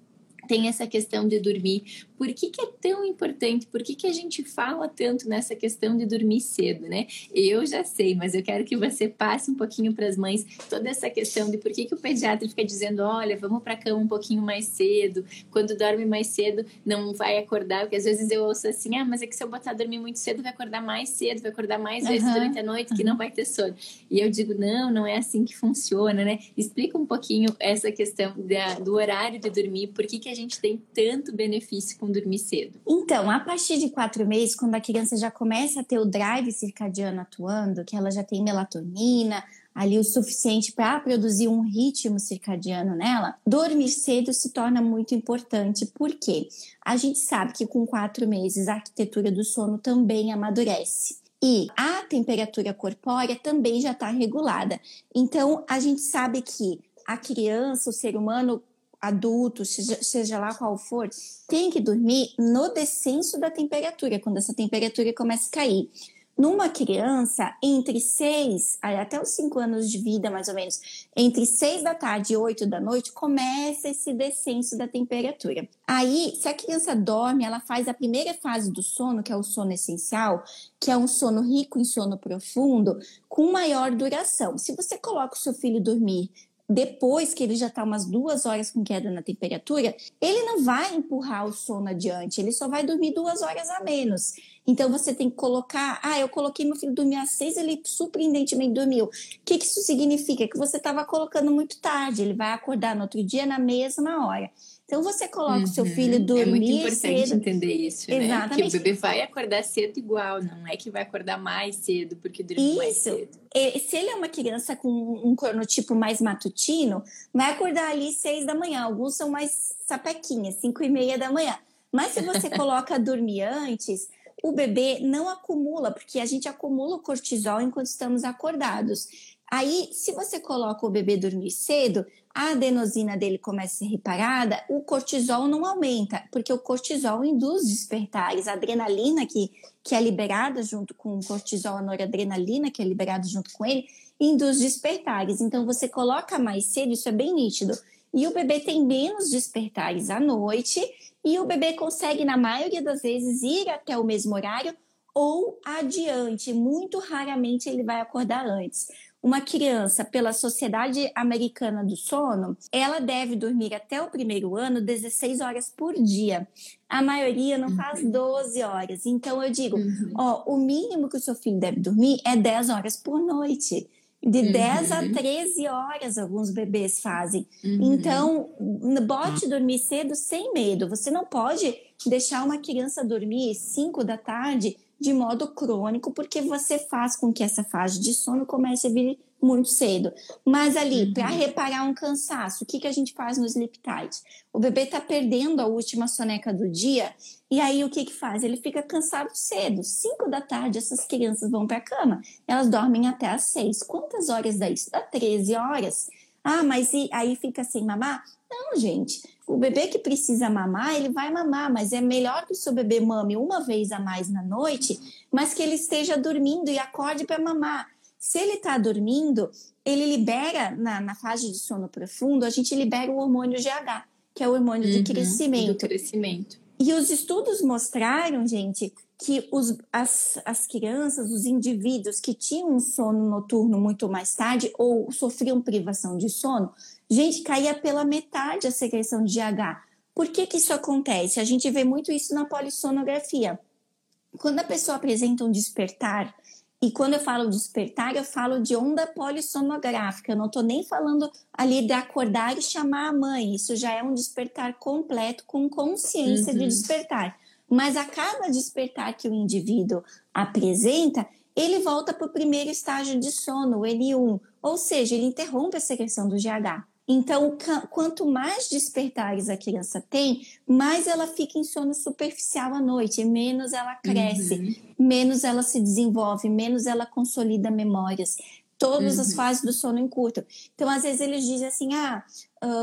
tem essa questão de dormir. Por que, que é tão importante? Por que, que a gente fala tanto nessa questão de dormir cedo, né? Eu já sei, mas eu quero que você passe um pouquinho para as mães toda essa questão de por que, que o pediatra fica dizendo: olha, vamos para a cama um pouquinho mais cedo, quando dorme mais cedo não vai acordar, porque às vezes eu ouço assim: ah, mas é que se eu botar dormir muito cedo vai acordar mais cedo, vai acordar mais vezes uhum. durante a noite, que não vai ter sono. E eu digo: não, não é assim que funciona, né? Explica um pouquinho essa questão da, do horário de dormir, por que, que a gente tem tanto benefício com dormir cedo? Então, a partir de quatro meses, quando a criança já começa a ter o drive circadiano atuando, que ela já tem melatonina, ali o suficiente para produzir um ritmo circadiano nela, dormir cedo se torna muito importante, porque a gente sabe que com quatro meses a arquitetura do sono também amadurece. E a temperatura corpórea também já está regulada. Então, a gente sabe que a criança, o ser humano, adulto, seja, lá qual for, tem que dormir no descenso da temperatura, quando essa temperatura começa a cair. Numa criança, entre 6 até os 5 anos de vida, mais ou menos, entre 6 da tarde e 8 da noite, começa esse descenso da temperatura. Aí, se a criança dorme, ela faz a primeira fase do sono, que é o sono essencial, que é um sono rico em sono profundo, com maior duração. Se você coloca o seu filho dormir depois que ele já está umas duas horas com queda na temperatura, ele não vai empurrar o sono adiante, ele só vai dormir duas horas a menos. Então você tem que colocar, ah, eu coloquei meu filho dormir às seis, ele surpreendentemente dormiu. O que, que isso significa? Que você estava colocando muito tarde, ele vai acordar no outro dia na mesma hora. Então você coloca uhum. o seu filho dormir É muito importante cedo. entender isso, Exatamente. né? Que o bebê vai acordar cedo igual, não é que vai acordar mais cedo porque dormiu isso. mais cedo. Se ele é uma criança com um cronotipo mais matutino, vai acordar ali seis da manhã. Alguns são mais sapequinhas, cinco e meia da manhã. Mas se você coloca dormir antes, o bebê não acumula, porque a gente acumula o cortisol enquanto estamos acordados. Aí, se você coloca o bebê dormir cedo, a adenosina dele começa a ser reparada, o cortisol não aumenta, porque o cortisol induz despertares. A adrenalina que, que é liberada junto com o cortisol, a noradrenalina que é liberada junto com ele, induz despertares. Então, você coloca mais cedo, isso é bem nítido. E o bebê tem menos despertares à noite e o bebê consegue, na maioria das vezes, ir até o mesmo horário ou adiante. Muito raramente ele vai acordar antes. Uma criança, pela Sociedade Americana do Sono, ela deve dormir até o primeiro ano 16 horas por dia. A maioria não faz 12 uhum. horas. Então eu digo, uhum. ó, o mínimo que o seu filho deve dormir é 10 horas por noite. De uhum. 10 a 13 horas alguns bebês fazem. Uhum. Então, bote dormir cedo sem medo. Você não pode deixar uma criança dormir 5 da tarde de modo crônico, porque você faz com que essa fase de sono comece a vir muito cedo. Mas ali, uhum. para reparar um cansaço, o que, que a gente faz no sleep tight? O bebê está perdendo a última soneca do dia, e aí o que, que faz? Ele fica cansado cedo. Cinco da tarde, essas crianças vão para a cama. Elas dormem até às seis. Quantas horas dá isso? Dá 13 horas. Ah, mas e aí fica sem mamar? Não, gente. O bebê que precisa mamar, ele vai mamar, mas é melhor que o seu bebê mame uma vez a mais na noite, mas que ele esteja dormindo e acorde para mamar. Se ele está dormindo, ele libera, na, na, fase de sono profundo, a gente libera o hormônio GH, que é o hormônio uhum, de crescimento. crescimento. E os estudos mostraram, gente, que os, as, as crianças, os indivíduos que tinham um sono noturno muito mais tarde ou sofriam privação de sono, gente, caía pela metade a secreção de GH. Por que, que isso acontece? A gente vê muito isso na polissonografia. Quando a pessoa apresenta um despertar e quando eu falo despertar, eu falo de onda polissonográfica. Eu não estou nem falando ali de acordar e chamar a mãe. Isso já é um despertar completo com consciência uhum. de despertar. Mas a cada despertar que o indivíduo apresenta, ele volta para o primeiro estágio de sono, o N1, ou seja, ele interrompe a secreção do GH. Então, quanto mais despertares a criança tem, mais ela fica em sono superficial à noite, menos ela cresce, uhum. menos ela se desenvolve, menos ela consolida memórias. Todas uhum. as fases do sono encurtam. Então, às vezes, eles dizem assim: ah,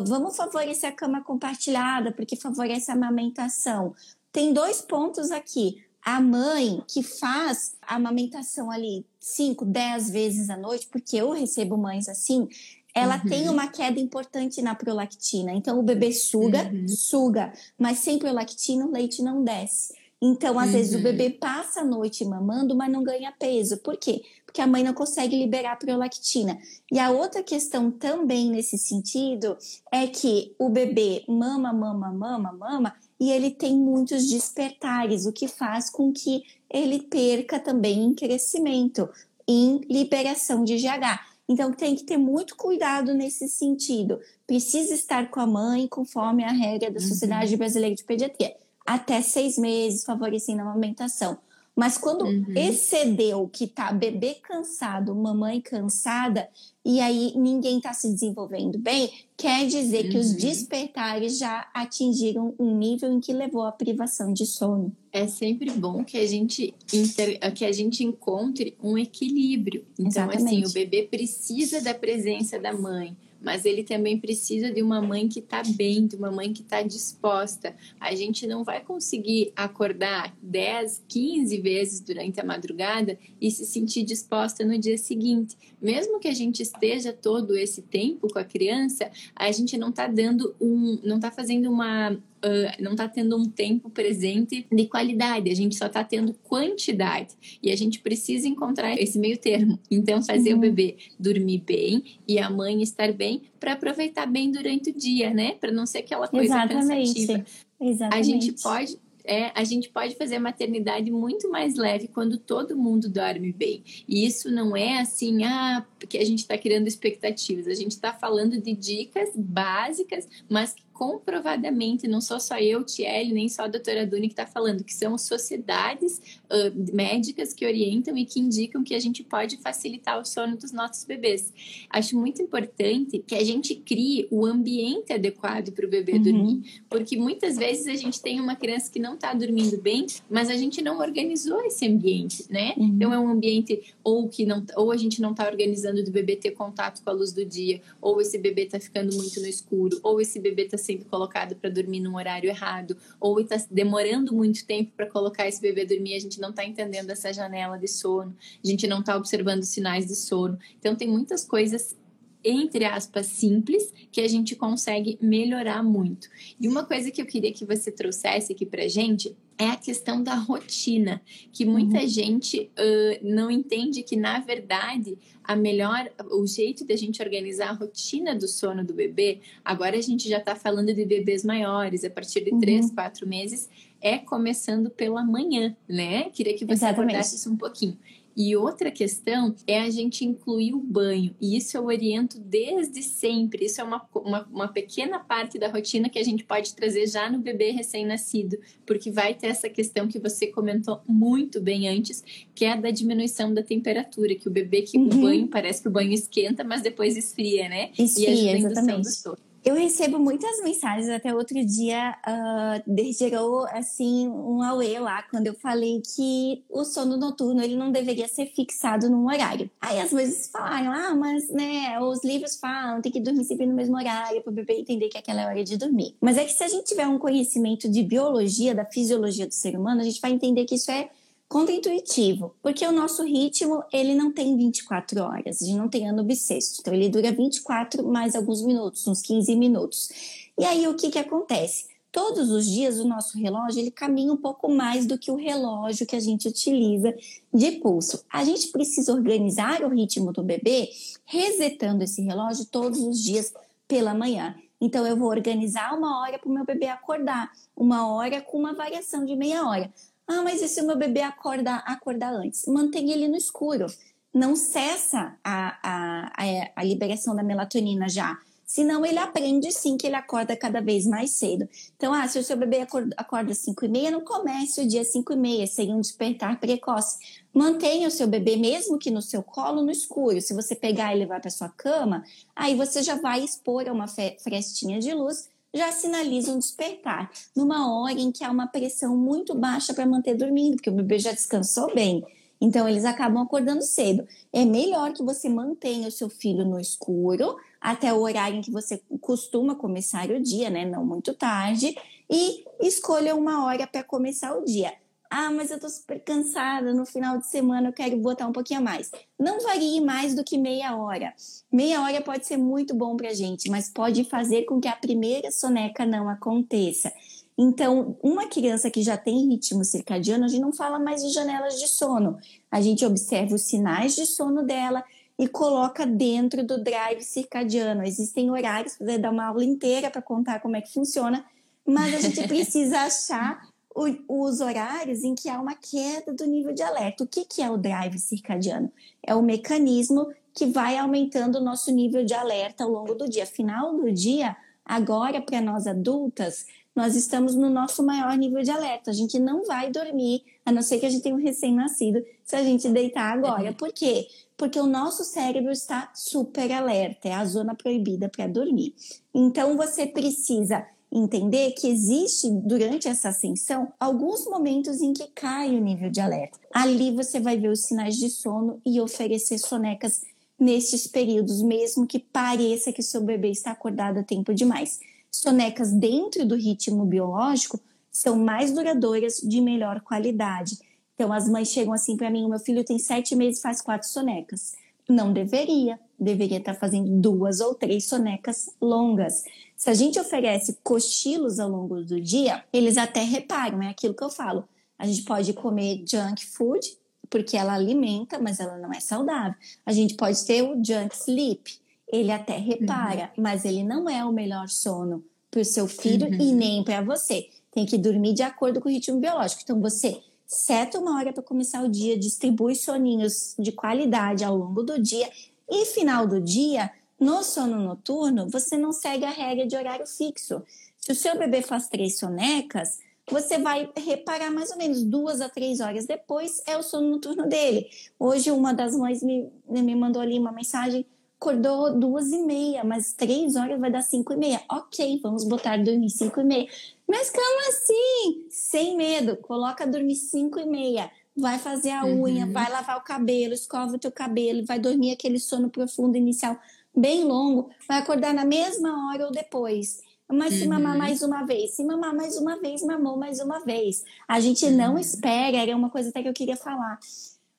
vamos favorecer a cama compartilhada, porque favorece a amamentação. Tem dois pontos aqui. A mãe que faz a amamentação ali 5, 10 vezes à noite, porque eu recebo mães assim, ela uhum. tem uma queda importante na prolactina. Então, o bebê suga, uhum. suga, mas sem prolactina o leite não desce. Então, às uhum. vezes, o uhum. bebê passa a noite mamando, mas não ganha peso. Por quê? Porque a mãe não consegue liberar a prolactina. E a outra questão também nesse sentido é que o bebê mama, mama, mama, mama, e ele tem muitos despertares, o que faz com que ele perca também em crescimento, em liberação de GH. Então, tem que ter muito cuidado nesse sentido. Precisa estar com a mãe, conforme a regra da Sociedade uhum. Brasileira de Pediatria, até seis meses, favorecendo a amamentação. Mas quando uhum. excedeu que tá bebê cansado, mamãe cansada, e aí ninguém está se desenvolvendo bem, quer dizer uhum. que os uhum. despertares já atingiram um nível em que levou à privação de sono. É sempre bom que a gente inter... que a gente encontre um equilíbrio. Então, Exatamente. assim, o bebê precisa da presença da mãe mas ele também precisa de uma mãe que está bem, de uma mãe que está disposta. A gente não vai conseguir acordar 10, 15 vezes durante a madrugada e se sentir disposta no dia seguinte. Mesmo que a gente esteja todo esse tempo com a criança, a gente não está dando um, não está fazendo uma uh, não está tendo um tempo presente de qualidade, a gente só está tendo quantidade. E a gente precisa encontrar esse meio termo. Então, fazer uhum. o bebê dormir bem e a mãe estar bem para aproveitar bem durante o dia, né? Para não ser aquela coisa Exatamente. cansativa. Exatamente. A gente pode é, a gente pode fazer a maternidade muito mais leve quando todo mundo dorme bem. E isso não é assim, ah, porque a gente está criando expectativas. A gente está falando de dicas básicas, mas que comprovadamente, não sou só eu, Tiele, nem só a doutora Duni que está falando, que são sociedades uh, médicas que orientam e que indicam que a gente pode facilitar o sono dos nossos bebês. Acho muito importante que a gente crie o ambiente adequado para o bebê uhum. dormir, porque muitas vezes a gente tem uma criança que não está dormindo bem, mas a gente não organizou esse ambiente, né? Uhum. Então é um ambiente ou que não, ou a gente não está organizando do bebê ter contato com a luz do dia, ou esse bebê está ficando muito no escuro, ou esse bebê está sendo colocado para dormir num horário errado, ou está demorando muito tempo para colocar esse bebê dormir, a gente não está entendendo essa janela de sono, a gente não está observando sinais de sono. Então, tem muitas coisas entre aspas, simples, que a gente consegue melhorar muito. E uma coisa que eu queria que você trouxesse aqui pra gente é a questão da rotina, que muita uhum. gente uh, não entende que, na verdade, a melhor, o jeito de a gente organizar a rotina do sono do bebê, agora a gente já está falando de bebês maiores, a partir de uhum. 3, 4 meses, é começando pela manhã, né? Queria que você Exatamente. abordasse isso um pouquinho. E outra questão é a gente incluir o banho. E isso eu oriento desde sempre. Isso é uma, uma, uma pequena parte da rotina que a gente pode trazer já no bebê recém-nascido, porque vai ter essa questão que você comentou muito bem antes, que é a da diminuição da temperatura, que o bebê que uhum. o banho parece que o banho esquenta, mas depois esfria, né? Esfria, e a exatamente. do sono. Eu recebo muitas mensagens, até outro dia uh, gerou assim um auê lá quando eu falei que o sono noturno ele não deveria ser fixado num horário. Aí as vezes falaram, ah, mas né, os livros falam, tem que dormir sempre no mesmo horário para o bebê entender que aquela é a hora de dormir. Mas é que se a gente tiver um conhecimento de biologia, da fisiologia do ser humano, a gente vai entender que isso é Contra-intuitivo, porque o nosso ritmo, ele não tem 24 horas, a gente não tem ano bissexto, então ele dura 24 mais alguns minutos, uns 15 minutos. E aí o que que acontece? Todos os dias o nosso relógio, ele caminha um pouco mais do que o relógio que a gente utiliza de pulso. A gente precisa organizar o ritmo do bebê, resetando esse relógio todos os dias pela manhã. Então, eu vou organizar uma hora para o meu bebê acordar, uma hora com uma variação de meia hora. Ah, mas e se o meu bebê acordar, acordar antes? Mantenha ele no escuro. Não cessa a, a, a, a liberação da melatonina já. Senão ele aprende sim que ele acorda cada vez mais cedo. Então, ah, se o seu bebê acorda às 5 e meia, não comece o dia às 5 e meia, seria um despertar precoce. Mantenha o seu bebê, mesmo que no seu colo, no escuro. Se você pegar e levar para sua cama, aí você já vai expor a uma frestinha de luz já sinalizam despertar, numa hora em que há uma pressão muito baixa para manter dormindo, porque o bebê já descansou bem. Então, eles acabam acordando cedo. É melhor que você mantenha o seu filho no escuro até o horário em que você costuma começar o dia, né? Não muito tarde. E escolha uma hora para começar o dia. Ah, mas eu tô super cansada, no final de semana eu quero botar um pouquinho a mais. Não varie mais do que meia hora. Meia hora pode ser muito bom pra gente, mas pode fazer com que a primeira soneca não aconteça. Então, uma criança que já tem ritmo circadiano, a gente não fala mais de janelas de sono. A gente observa os sinais de sono dela e coloca dentro do drive circadiano. Existem horários, poder dar uma aula inteira para contar como é que funciona, mas a gente precisa achar o, os horários em que há uma queda do nível de alerta. O que, que é o drive circadiano? É o mecanismo que vai aumentando o nosso nível de alerta ao longo do dia. Final do dia, agora para nós adultas, nós estamos no nosso maior nível de alerta. A gente não vai dormir, a não ser que a gente tenha um recém-nascido, se a gente deitar agora. Uhum. Por quê? Porque o nosso cérebro está super alerta, é a zona proibida para dormir. Então você precisa entender que existe durante essa ascensão alguns momentos em que cai o nível de alerta. Ali você vai ver os sinais de sono e oferecer sonecas nestes períodos, mesmo que pareça que seu bebê está acordado a tempo demais. Sonecas dentro do ritmo biológico são mais duradouras, de melhor qualidade. Então as mães chegam assim para mim: o meu filho tem sete meses, faz quatro sonecas. Não deveria, deveria estar fazendo duas ou três sonecas longas. Se a gente oferece cochilos ao longo do dia, eles até reparam, é aquilo que eu falo. A gente pode comer junk food, porque ela alimenta, mas ela não é saudável. A gente pode ter o junk sleep, ele até repara, uhum. mas ele não é o melhor sono para o seu filho uhum. e nem para você. Tem que dormir de acordo com o ritmo biológico. Então, você seta uma hora para começar o dia, distribui soninhos de qualidade ao longo do dia e final do dia, no sono noturno, você não segue a regra de horário fixo. Se o seu bebê faz três sonecas, você vai reparar mais ou menos duas a três horas depois é o sono noturno dele. Hoje uma das mães me, me mandou ali uma mensagem acordou duas e meia, mas três horas vai dar cinco e meia. Ok, vamos botar dormir cinco e meia. Mas como assim? Sem medo, coloca dormir cinco e meia. Vai fazer a uhum. unha, vai lavar o cabelo, escova o teu cabelo, vai dormir aquele sono profundo inicial bem longo, vai acordar na mesma hora ou depois. Mas se mamar uhum. mais uma vez, se mamar mais uma vez, mamou mais uma vez. A gente uhum. não espera, era uma coisa até que eu queria falar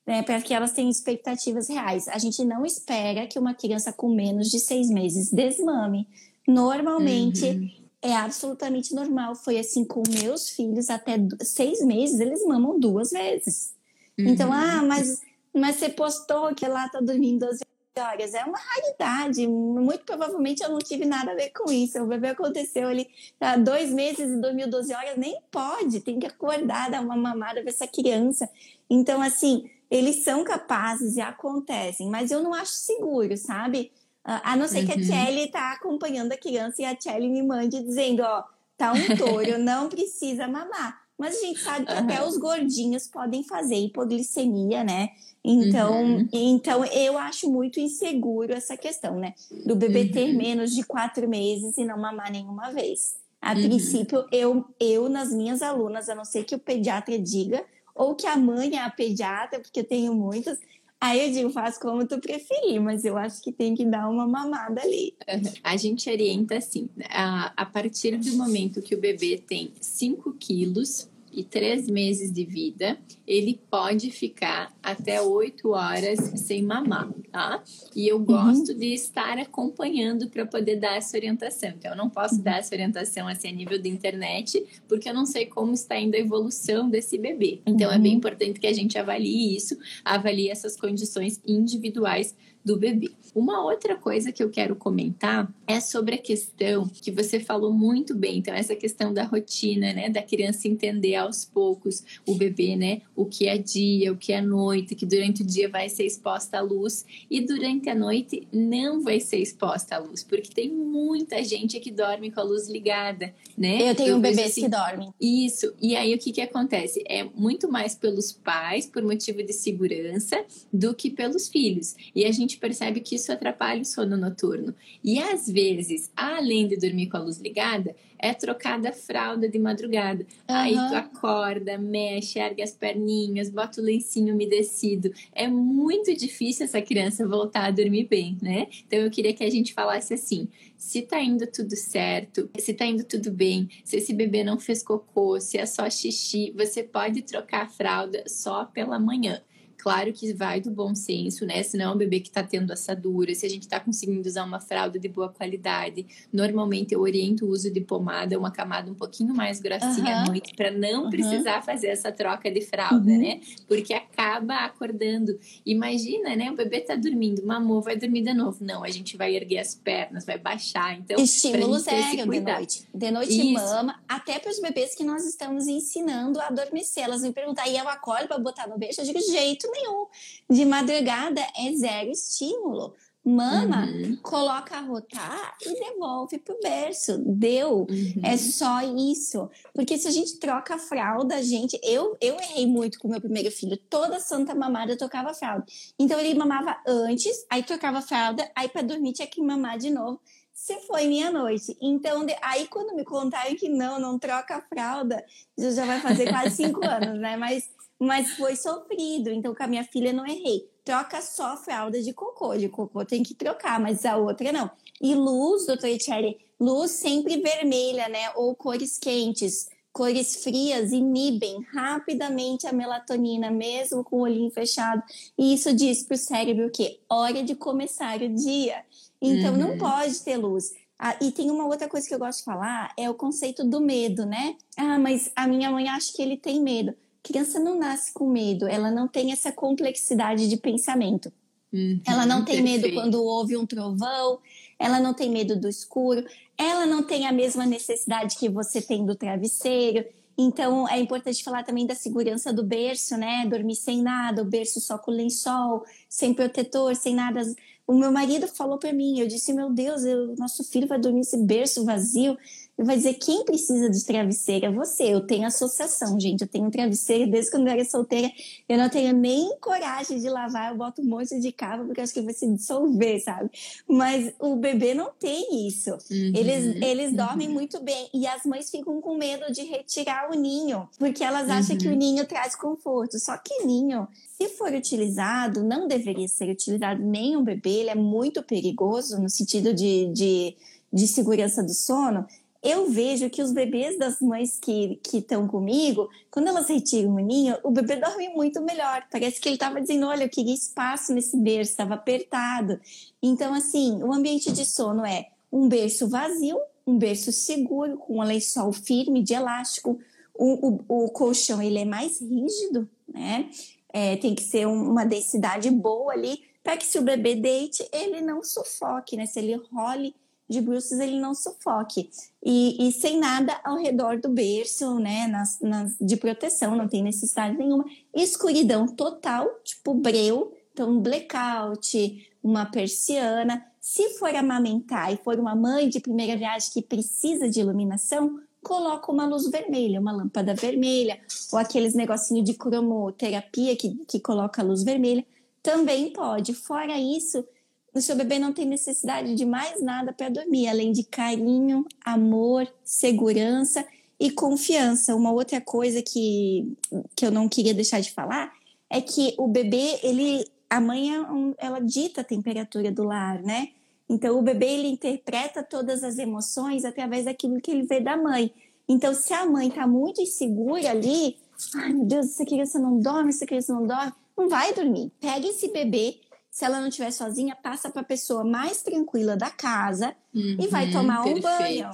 né, para que elas tenham expectativas reais. A gente não espera que uma criança com menos de seis meses desmame. Normalmente uhum. É absolutamente normal. Foi assim com meus filhos, até seis meses eles mamam duas vezes. Uhum. Então, ah, mas, mas você postou que ela está dormindo 12 horas. É uma raridade. Muito provavelmente eu não tive nada a ver com isso. O bebê aconteceu ali há dois meses e dormiu 12 horas. Nem pode, tem que acordar, dar uma mamada para essa criança. Então, assim, eles são capazes e acontecem, mas eu não acho seguro, sabe? A não ser uhum. que a uhum. Kelly tá acompanhando a criança e a Kelly me mande dizendo, ó, tá um touro, não precisa mamar. Mas a gente sabe que uhum. até os gordinhos podem fazer hipoglicemia, né? Então, uhum. então eu acho muito inseguro essa questão, né? Do bebê ter uhum. menos de quatro meses e não mamar nenhuma vez. A uhum. princípio, eu, eu nas minhas alunas, a não ser que o pediatra diga, ou que a mãe é a pediatra, porque eu tenho muitas. Aí eu digo, faz como tu preferir, mas eu acho que tem que dar uma mamada ali. A gente orienta assim, a, a partir do momento que o bebê tem 5 quilos, e três meses de vida, ele pode ficar até oito horas sem mamar, tá? E eu gosto uhum. de estar acompanhando para poder dar essa orientação. Então, eu não posso uhum. dar essa orientação assim a nível da internet, porque eu não sei como está indo a evolução desse bebê. Então, uhum. é bem uhum. importante que a gente avalie isso, avalie essas condições individuais do bebê. Uma outra coisa que eu quero comentar é sobre a questão que você falou muito bem, então essa questão da rotina, né, da criança entender aos poucos o bebê, né, o que é dia, o que é noite, que durante o dia vai ser exposta à luz e durante a noite não vai ser exposta à luz, porque tem muita gente que dorme com a luz ligada, né? Eu tenho eu bebês assim, que dormem. Isso. E aí o que que acontece? É muito mais pelos pais por motivo de segurança do que pelos filhos. E a gente percebe que isso atrapalha o sono noturno. E às vezes, além de dormir com a luz ligada, é trocada a fralda de madrugada. Uhum. Aí tu acorda, mexe, ergue as perninhas, bota o lencinho umedecido. É muito difícil essa criança voltar a dormir bem, né? Então eu queria que a gente falasse assim: se tá indo tudo certo, se tá indo tudo bem, se esse bebê não fez cocô, se é só xixi, você pode trocar a fralda só pela manhã. Claro que vai do bom senso, né? Se não é um bebê que está tendo assadura, se a gente está conseguindo usar uma fralda de boa qualidade. Normalmente eu oriento o uso de pomada, uma camada um pouquinho mais grossinha uhum. à noite, para não uhum. precisar fazer essa troca de fralda, uhum. né? Porque acaba acordando. Imagina, né? O bebê está dormindo, mamou, vai dormir de novo. Não, a gente vai erguer as pernas, vai baixar. Então, estímulo zero de noite. De noite Isso. mama, até para os bebês que nós estamos ensinando a adormecer. Elas me perguntam, e eu acordo para botar no beijo? Eu digo, jeito nenhum. De madrugada é zero estímulo. Mama, uhum. coloca a rotar e devolve pro berço. Deu. Uhum. É só isso. Porque se a gente troca a fralda, a gente. Eu, eu errei muito com o meu primeiro filho. Toda santa mamada eu tocava fralda. Então ele mamava antes, aí trocava fralda, aí para dormir tinha que mamar de novo. Se foi meia-noite. Então, de... aí quando me contaram que não, não troca a fralda, já vai fazer quase cinco anos, né? Mas mas foi sofrido. Então, com a minha filha não errei. Troca só fralda de cocô. De cocô tem que trocar, mas a outra não. E luz, doutora Etienne, luz sempre vermelha, né? Ou cores quentes. cores frias inibem rapidamente a melatonina, mesmo com o olhinho fechado. E isso diz para o cérebro que hora de começar o dia. Então, uhum. não pode ter luz. Ah, e tem uma outra coisa que eu gosto de falar, é o conceito do medo, né? Ah, mas a minha mãe acha que ele tem medo. Criança não nasce com medo, ela não tem essa complexidade de pensamento. Uhum, ela não tem perfeito. medo quando ouve um trovão, ela não tem medo do escuro, ela não tem a mesma necessidade que você tem do travesseiro. Então, é importante falar também da segurança do berço, né? Dormir sem nada, o berço só com lençol, sem protetor, sem nada. O meu marido falou para mim, eu disse, meu Deus, o nosso filho vai dormir nesse berço vazio vai dizer quem precisa de travesseiro é você. Eu tenho associação, gente. Eu tenho travesseiro desde quando eu era solteira. Eu não tenho nem coragem de lavar. Eu boto um monte de cava porque acho que vai se dissolver, sabe? Mas o bebê não tem isso. Uhum, eles eles uhum. dormem muito bem e as mães ficam com medo de retirar o ninho porque elas acham que o uhum. ninho traz conforto. Só que ninho se for utilizado, não deveria ser utilizado nem um bebê, ele é muito perigoso no sentido de, de, de segurança do sono eu vejo que os bebês das mães que estão comigo, quando elas retiram o ninho, o bebê dorme muito melhor. Parece que ele estava dizendo: olha, eu queria espaço nesse berço, estava apertado. Então, assim, o ambiente de sono é um berço vazio, um berço seguro, com um lençol firme de elástico. O, o, o colchão ele é mais rígido, né? É, tem que ser uma densidade boa ali, para que se o bebê deite, ele não sufoque, né? Se ele role de bruços ele não sufoque. E, e, sem nada ao redor do berço, né, nas, nas, de proteção, não tem necessidade nenhuma. Escuridão total, tipo breu, então blackout, uma persiana. Se for amamentar e for uma mãe de primeira viagem que precisa de iluminação, coloca uma luz vermelha, uma lâmpada vermelha, ou aqueles negocinho de cromoterapia que, que coloca luz vermelha, também pode. Fora isso, o seu bebê não tem necessidade de mais nada para dormir, além de carinho, amor, segurança e confiança. Uma outra coisa que, que eu não queria deixar de falar é que o bebê, ele, a mãe, ela dita a temperatura do lar, né? Então, o bebê, ele interpreta todas as emoções através daquilo que ele vê da mãe. Então, se a mãe está muito insegura ali, ai meu Deus, essa criança não dorme, essa criança não dorme, não vai dormir. Pega esse bebê, se ela não estiver sozinha, passa para a pessoa mais tranquila da casa uhum, e vai uhum, tomar um perfeito. banho.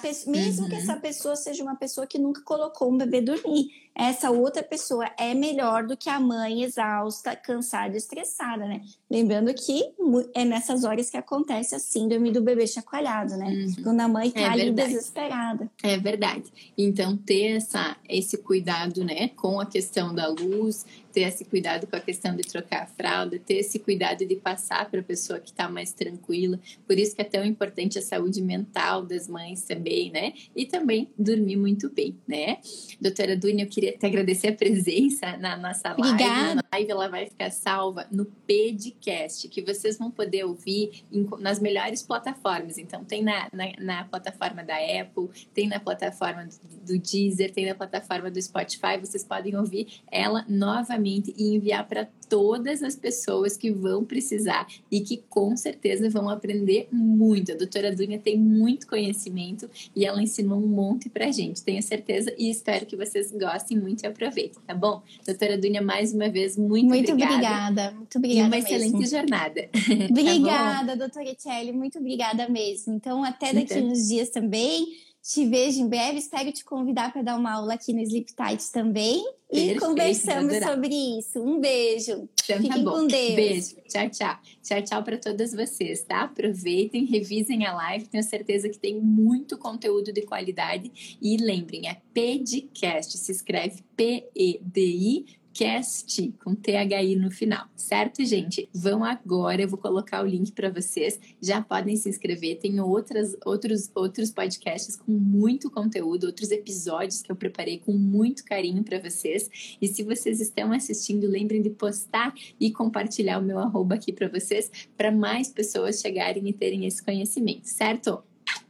Pessoa, mesmo uhum. que essa pessoa seja uma pessoa que nunca colocou um bebê dormir, essa outra pessoa é melhor do que a mãe exausta, cansada, estressada, né? Lembrando que é nessas horas que acontece a síndrome do bebê chacoalhado, né? Uhum. Quando a mãe tá é ali desesperada. É verdade. Então, ter essa, esse cuidado, né, com a questão da luz, ter esse cuidado com a questão de trocar a fralda, ter esse cuidado de passar para a pessoa que está mais tranquila. Por isso que é tão importante a saúde mental das mães também, né? E também dormir muito bem, né? Doutora Dunia, eu queria te agradecer a presença na nossa live. Obrigada. A live ela vai ficar salva no podcast, que vocês vão poder ouvir em, nas melhores plataformas. Então, tem na, na, na, plataforma da Apple, tem na plataforma do, do Deezer, tem na plataforma do Spotify. Vocês podem ouvir ela novamente e enviar para todas as pessoas que vão precisar e que com certeza vão aprender muito. A doutora Dunha tem muito conhecimento e ela ensinou um monte pra gente, tenho certeza, e espero que vocês gostem muito e aproveitem, tá bom? Doutora Dunha, mais uma vez, muito, muito obrigada. obrigada. Muito obrigada. E uma mesmo. excelente jornada. Tá obrigada, tá doutora Etiele, muito obrigada mesmo. Então, até daqui então. uns dias também. Te vejo em breve. Espero te convidar para dar uma aula aqui no Sleep Tight também. Perfeito, e conversamos sobre isso. Um beijo. Então, tá Fiquem tá com Deus. Beijo. Tchau, tchau. Tchau, tchau para todas vocês, tá? Aproveitem, revisem a live. Tenho certeza que tem muito conteúdo de qualidade. E lembrem, é PEDcast. Se escreve P-E-D-I Cast com THI no final, certo, gente? Vão agora, eu vou colocar o link para vocês. Já podem se inscrever. Tem outras, outros, outros podcasts com muito conteúdo, outros episódios que eu preparei com muito carinho para vocês. E se vocês estão assistindo, lembrem de postar e compartilhar o meu arroba aqui para vocês, para mais pessoas chegarem e terem esse conhecimento, certo?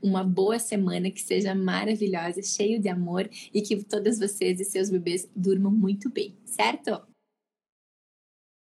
Uma boa semana que seja maravilhosa, cheio de amor e que todas vocês e seus bebês durmam muito bem, certo?